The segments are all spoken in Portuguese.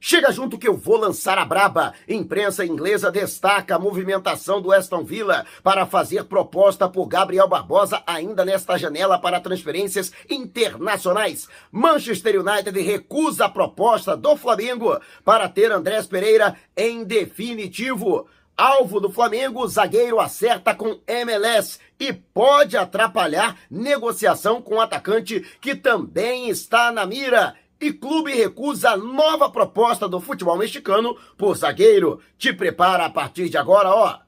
Chega junto que eu vou lançar a braba. Imprensa inglesa destaca a movimentação do Aston Villa para fazer proposta por Gabriel Barbosa ainda nesta janela para transferências internacionais. Manchester United recusa a proposta do Flamengo para ter Andrés Pereira em definitivo. Alvo do Flamengo, zagueiro acerta com MLS e pode atrapalhar negociação com o atacante que também está na mira. E clube recusa nova proposta do futebol mexicano por zagueiro. Te prepara a partir de agora, ó.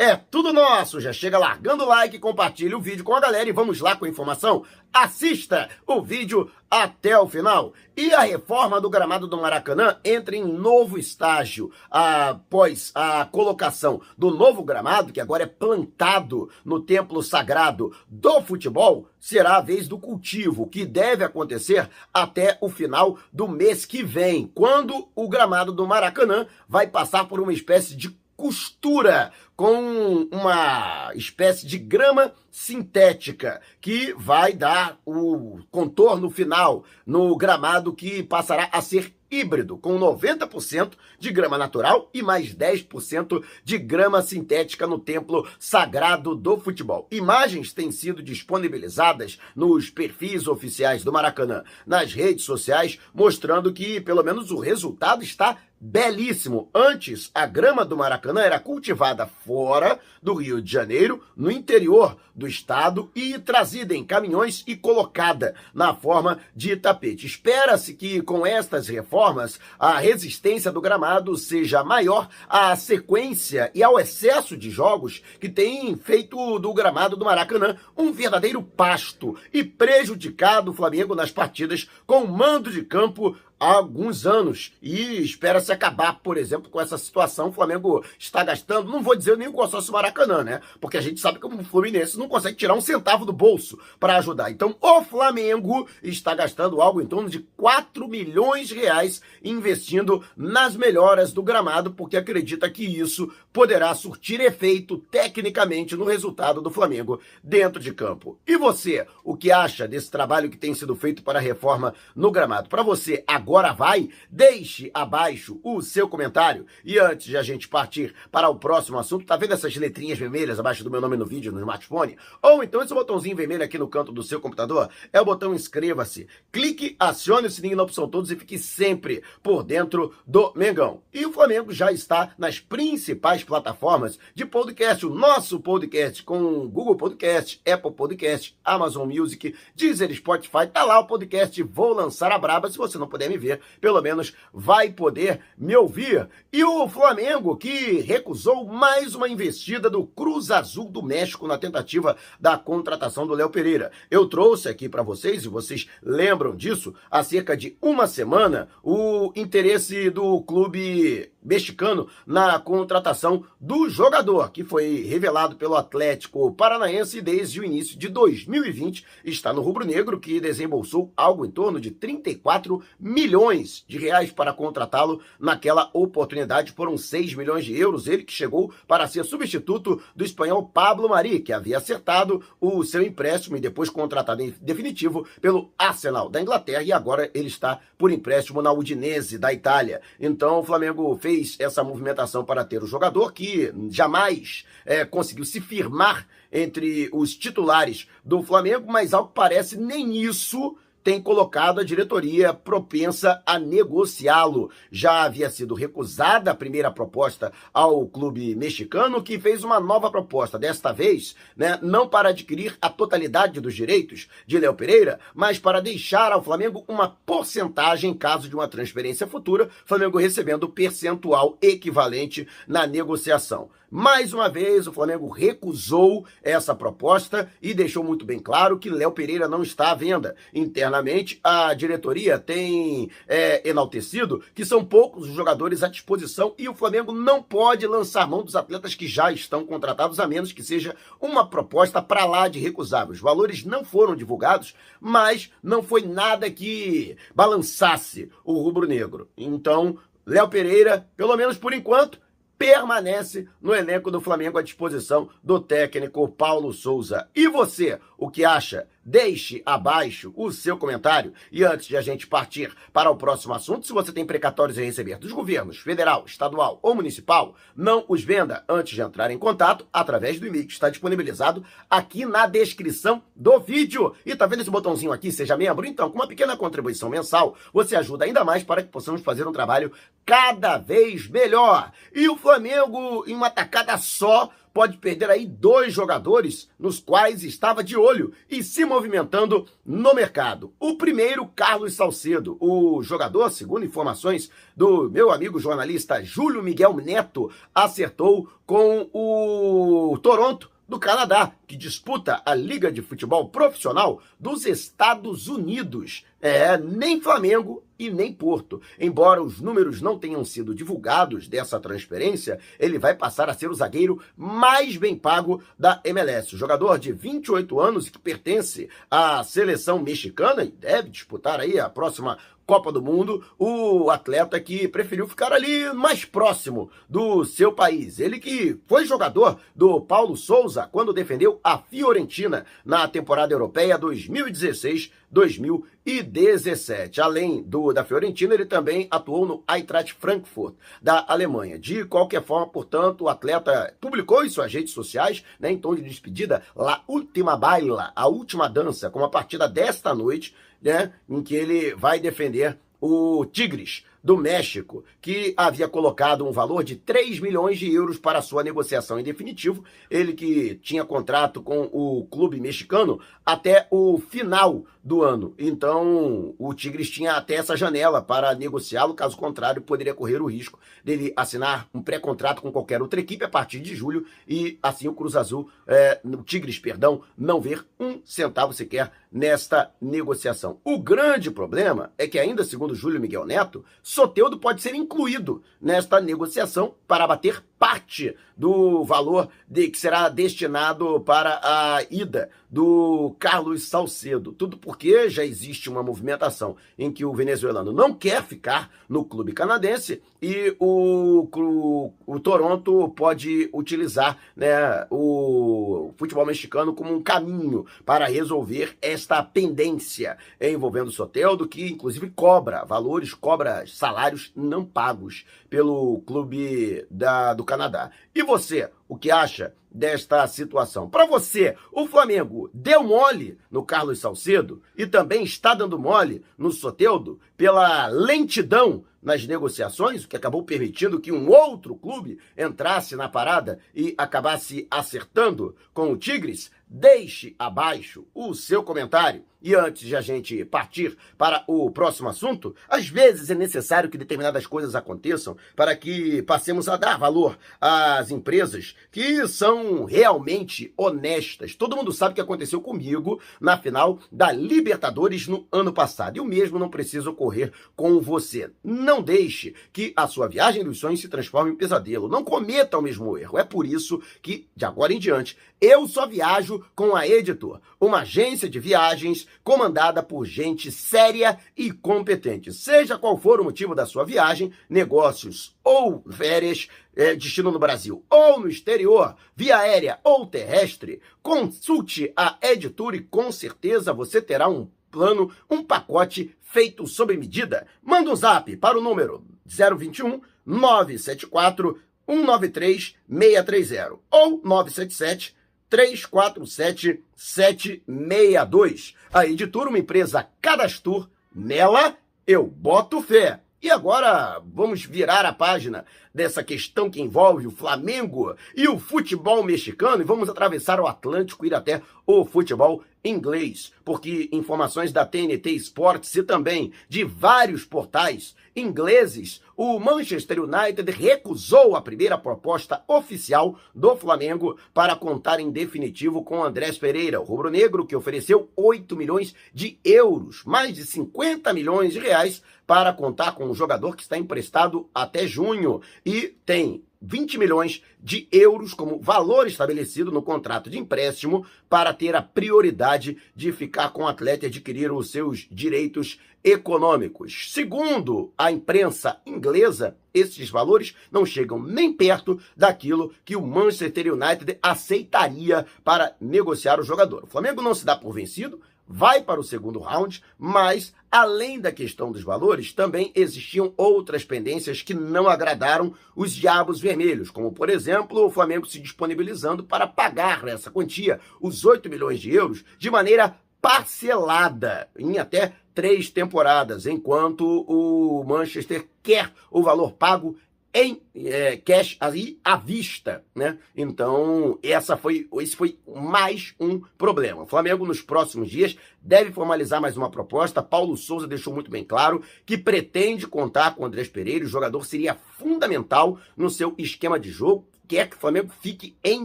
É tudo nosso. Já chega largando o like, compartilha o vídeo com a galera e vamos lá com a informação. Assista o vídeo até o final. E a reforma do gramado do Maracanã entra em novo estágio após a colocação do novo gramado, que agora é plantado no templo sagrado do futebol, será a vez do cultivo, que deve acontecer até o final do mês que vem, quando o gramado do Maracanã vai passar por uma espécie de costura com uma espécie de grama sintética que vai dar o contorno final no gramado que passará a ser híbrido, com 90% de grama natural e mais 10% de grama sintética no templo sagrado do futebol. Imagens têm sido disponibilizadas nos perfis oficiais do Maracanã, nas redes sociais, mostrando que pelo menos o resultado está belíssimo. Antes, a grama do Maracanã era cultivada fora do Rio de Janeiro, no interior do estado, e trazida em caminhões e colocada na forma de tapete. Espera-se que com estas reformas a resistência do gramado seja maior à sequência e ao excesso de jogos que tem feito do gramado do Maracanã um verdadeiro pasto e prejudicado o Flamengo nas partidas com mando de campo há alguns anos e espera-se acabar, por exemplo, com essa situação. O Flamengo está gastando, não vou dizer nem o consórcio Maracanã, né? Porque a gente sabe que o Fluminense não consegue tirar um centavo do bolso para ajudar. Então, o Flamengo está gastando algo em torno de 4 milhões de reais investindo nas melhoras do gramado, porque acredita que isso poderá surtir efeito tecnicamente no resultado do Flamengo dentro de campo. E você, o que acha desse trabalho que tem sido feito para a reforma no gramado? Para você, agora vai? Deixe abaixo o seu comentário. E antes de a gente partir para o próximo assunto, tá vendo essas letrinhas vermelhas abaixo do meu nome no vídeo, no smartphone? Ou então esse botãozinho vermelho aqui no canto do seu computador? É o botão inscreva-se. Clique, acione o sininho na opção todos e fique sempre por dentro do Mengão. E o Flamengo já está nas principais plataformas de podcast. O nosso podcast com Google Podcast, Apple Podcast, Amazon Music, Deezer, Spotify. Tá lá o podcast Vou Lançar a Braba. Se você não puder me ver, pelo menos vai poder me ouvir. E o Flamengo, que recusou mais uma investida do Cruz Azul do México na tentativa da contratação do Léo Pereira. Eu trouxe aqui para vocês, e vocês lembram disso, há cerca de uma semana, o interesse do clube mexicano na contratação do jogador, que foi revelado pelo Atlético Paranaense desde o início de 2020, está no rubro-negro, que desembolsou algo em torno de 34 milhões de reais para contratá-lo naquela oportunidade, foram 6 milhões de euros, ele que chegou para ser substituto do espanhol Pablo Mari, que havia acertado o seu empréstimo e depois contratado em definitivo pelo Arsenal da Inglaterra e agora ele está por empréstimo na Udinese da Itália. Então o Flamengo fez fez essa movimentação para ter o jogador que jamais é, conseguiu se firmar entre os titulares do Flamengo, mas ao que parece nem isso tem colocado a diretoria propensa a negociá-lo. Já havia sido recusada a primeira proposta ao clube mexicano, que fez uma nova proposta, desta vez, né, não para adquirir a totalidade dos direitos de Léo Pereira, mas para deixar ao Flamengo uma porcentagem em caso de uma transferência futura, Flamengo recebendo percentual equivalente na negociação. Mais uma vez, o Flamengo recusou essa proposta e deixou muito bem claro que Léo Pereira não está à venda. Internamente, a diretoria tem é, enaltecido que são poucos os jogadores à disposição e o Flamengo não pode lançar mão dos atletas que já estão contratados, a menos que seja uma proposta para lá de recusável. Os valores não foram divulgados, mas não foi nada que balançasse o rubro-negro. Então, Léo Pereira, pelo menos por enquanto, permanece no elenco do Flamengo à disposição do técnico Paulo Souza. E você, o que acha deixe abaixo o seu comentário. E antes de a gente partir para o próximo assunto, se você tem precatórios a receber dos governos federal, estadual ou municipal, não os venda antes de entrar em contato através do e-mail que está disponibilizado aqui na descrição do vídeo. E tá vendo esse botãozinho aqui, seja membro? Então, com uma pequena contribuição mensal, você ajuda ainda mais para que possamos fazer um trabalho cada vez melhor. E o Flamengo, em uma tacada só, pode perder aí dois jogadores nos quais estava de olho e se movimentando no mercado. O primeiro, Carlos Salcedo, o jogador, segundo informações do meu amigo jornalista Júlio Miguel Neto, acertou com o Toronto do Canadá, que disputa a Liga de Futebol Profissional dos Estados Unidos. É, nem Flamengo e nem Porto. Embora os números não tenham sido divulgados dessa transferência, ele vai passar a ser o zagueiro mais bem pago da MLS. O jogador de 28 anos que pertence à seleção mexicana e deve disputar aí a próxima Copa do Mundo, o atleta que preferiu ficar ali mais próximo do seu país. Ele que foi jogador do Paulo Souza quando defendeu a Fiorentina na temporada europeia 2016-2017. Além do da Fiorentina, ele também atuou no Eintracht Frankfurt da Alemanha. De qualquer forma, portanto, o atleta publicou em suas redes sociais, né, em tom de despedida, La Última Baila, a última dança, com a partida desta noite né, em que ele vai defender o Tigres do México, que havia colocado um valor de 3 milhões de euros para sua negociação em definitivo. Ele que tinha contrato com o clube mexicano até o final do ano. Então, o Tigres tinha até essa janela para negociá-lo, caso contrário, poderia correr o risco dele assinar um pré-contrato com qualquer outra equipe a partir de julho e assim o Cruz Azul, é, o Tigres, perdão, não ver um centavo sequer nesta negociação. O grande problema é que, ainda segundo Júlio Miguel Neto, Soteudo pode ser incluído nesta negociação para abater parte do valor de, que será destinado para a ida do Carlos Salcedo. Tudo porque já existe uma movimentação em que o venezuelano não quer ficar no clube canadense e o, o, o Toronto pode utilizar né, o futebol mexicano como um caminho para resolver esta pendência envolvendo o Soteldo, que inclusive cobra valores, cobra salários não pagos pelo clube da, do Canadá. E você, o que acha desta situação? Para você, o Flamengo deu mole no Carlos Salcedo e também está dando mole no Soteudo pela lentidão nas negociações, o que acabou permitindo que um outro clube entrasse na parada e acabasse acertando com o Tigres? Deixe abaixo o seu comentário. E antes de a gente partir para o próximo assunto, às vezes é necessário que determinadas coisas aconteçam para que passemos a dar valor às empresas que são realmente honestas. Todo mundo sabe o que aconteceu comigo na final da Libertadores no ano passado. E o mesmo não precisa ocorrer com você. Não deixe que a sua viagem dos sonhos se transforme em pesadelo. Não cometa o mesmo erro. É por isso que, de agora em diante, eu só viajo com a Editor, uma agência de viagens comandada por gente séria e competente. Seja qual for o motivo da sua viagem, negócios ou férias, é, destino no Brasil ou no exterior, via aérea ou terrestre, consulte a Editor e com certeza você terá um plano, um pacote feito sob medida. Manda um zap para o número 021 974 193 630 ou 977 347 762. A Editora, uma empresa cadastur, nela eu boto fé. E agora vamos virar a página dessa questão que envolve o Flamengo e o futebol mexicano. E vamos atravessar o Atlântico e ir até o futebol inglês, porque informações da TNT Sports e também de vários portais ingleses, o Manchester United recusou a primeira proposta oficial do Flamengo para contar em definitivo com Andrés Pereira, o rubro-negro que ofereceu 8 milhões de euros, mais de 50 milhões de reais para contar com um jogador que está emprestado até junho e tem 20 milhões de euros como valor estabelecido no contrato de empréstimo para ter a prioridade de ficar com o atleta e adquirir os seus direitos econômicos. Segundo a imprensa inglesa, esses valores não chegam nem perto daquilo que o Manchester United aceitaria para negociar o jogador. O Flamengo não se dá por vencido, vai para o segundo round, mas além da questão dos valores, também existiam outras pendências que não agradaram os diabos vermelhos, como por exemplo, o Flamengo se disponibilizando para pagar essa quantia, os 8 milhões de euros, de maneira parcelada em até três temporadas, enquanto o Manchester quer o valor pago em é, cash aí à vista, né? Então, essa foi, esse foi mais um problema. O Flamengo, nos próximos dias, deve formalizar mais uma proposta. Paulo Souza deixou muito bem claro que pretende contar com o Andrés Pereira. O jogador seria fundamental no seu esquema de jogo. Quer que o Flamengo fique em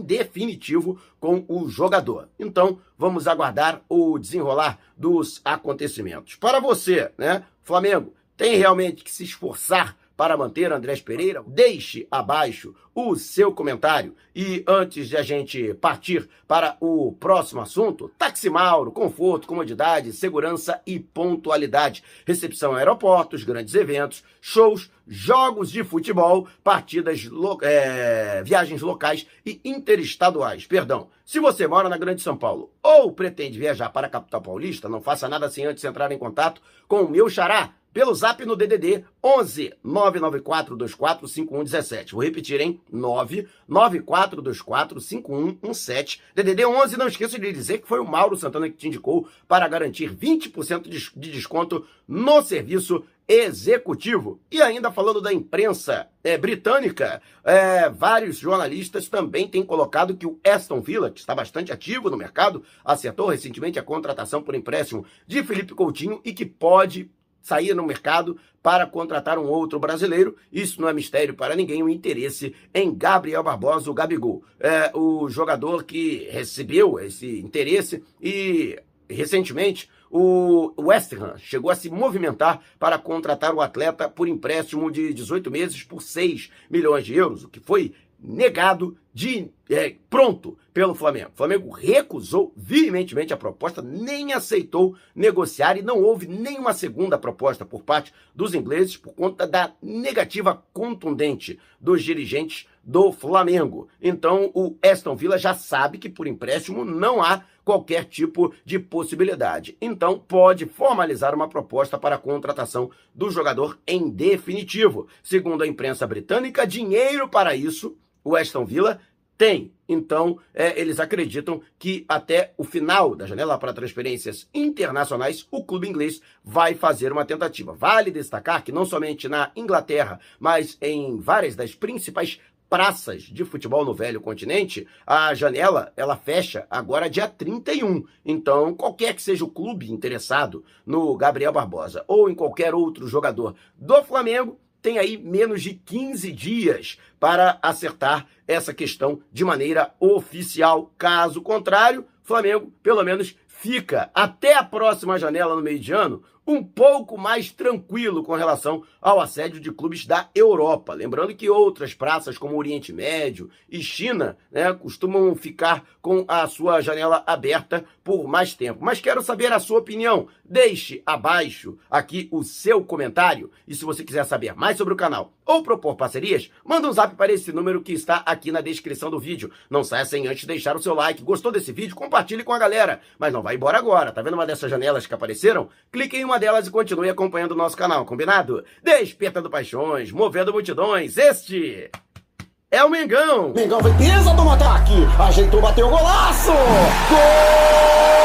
definitivo com o jogador. Então, vamos aguardar o desenrolar dos acontecimentos. Para você, né? Flamengo tem realmente que se esforçar para manter Andrés Pereira? Deixe abaixo o seu comentário. E antes de a gente partir para o próximo assunto, Táxi Mauro, conforto, comodidade, segurança e pontualidade. Recepção em aeroportos, grandes eventos, shows, jogos de futebol, partidas, lo é, viagens locais e interestaduais. Perdão. Se você mora na Grande São Paulo ou pretende viajar para a capital paulista, não faça nada sem antes entrar em contato com o meu xará pelo zap no DDD 11 99424 5117. Vou repetir, hein? 99424 5117. DDD 11, não esqueça de dizer que foi o Mauro Santana que te indicou para garantir 20% de desconto no serviço executivo. E ainda falando da imprensa é, britânica, é, vários jornalistas também têm colocado que o Aston Villa, que está bastante ativo no mercado, acertou recentemente a contratação por empréstimo de Felipe Coutinho e que pode sair no mercado para contratar um outro brasileiro. Isso não é mistério para ninguém, o interesse em Gabriel Barbosa, o Gabigol. É o jogador que recebeu esse interesse e recentemente o West Ham chegou a se movimentar para contratar o atleta por empréstimo de 18 meses por 6 milhões de euros, o que foi negado de é, pronto pelo Flamengo. O Flamengo recusou veementemente a proposta, nem aceitou negociar e não houve nenhuma segunda proposta por parte dos ingleses por conta da negativa contundente dos dirigentes do Flamengo. Então o Aston Villa já sabe que por empréstimo não há qualquer tipo de possibilidade. Então pode formalizar uma proposta para a contratação do jogador em definitivo. Segundo a imprensa britânica, dinheiro para isso o Aston Villa tem. Então, é, eles acreditam que até o final da janela para transferências internacionais, o clube inglês vai fazer uma tentativa. Vale destacar que não somente na Inglaterra, mas em várias das principais praças de futebol no velho continente, a janela ela fecha agora dia 31. Então, qualquer que seja o clube interessado no Gabriel Barbosa ou em qualquer outro jogador do Flamengo, tem aí menos de 15 dias para acertar essa questão de maneira oficial. Caso contrário, Flamengo, pelo menos, fica até a próxima janela no meio de ano um pouco mais tranquilo com relação ao assédio de clubes da Europa. Lembrando que outras praças, como Oriente Médio e China, né, costumam ficar com a sua janela aberta por mais tempo. Mas quero saber a sua opinião. Deixe abaixo aqui o seu comentário. E se você quiser saber mais sobre o canal ou propor parcerias, manda um zap para esse número que está aqui na descrição do vídeo. Não saia sem antes deixar o seu like. Gostou desse vídeo? Compartilhe com a galera. Mas não vai embora agora. Tá vendo uma dessas janelas que apareceram? Clique em uma delas e continue acompanhando o nosso canal, combinado? Despertando paixões, movendo multidões. Este é o Mengão. Mengão vem pisa do ataque. Ajeitou, bateu o golaço. Gol!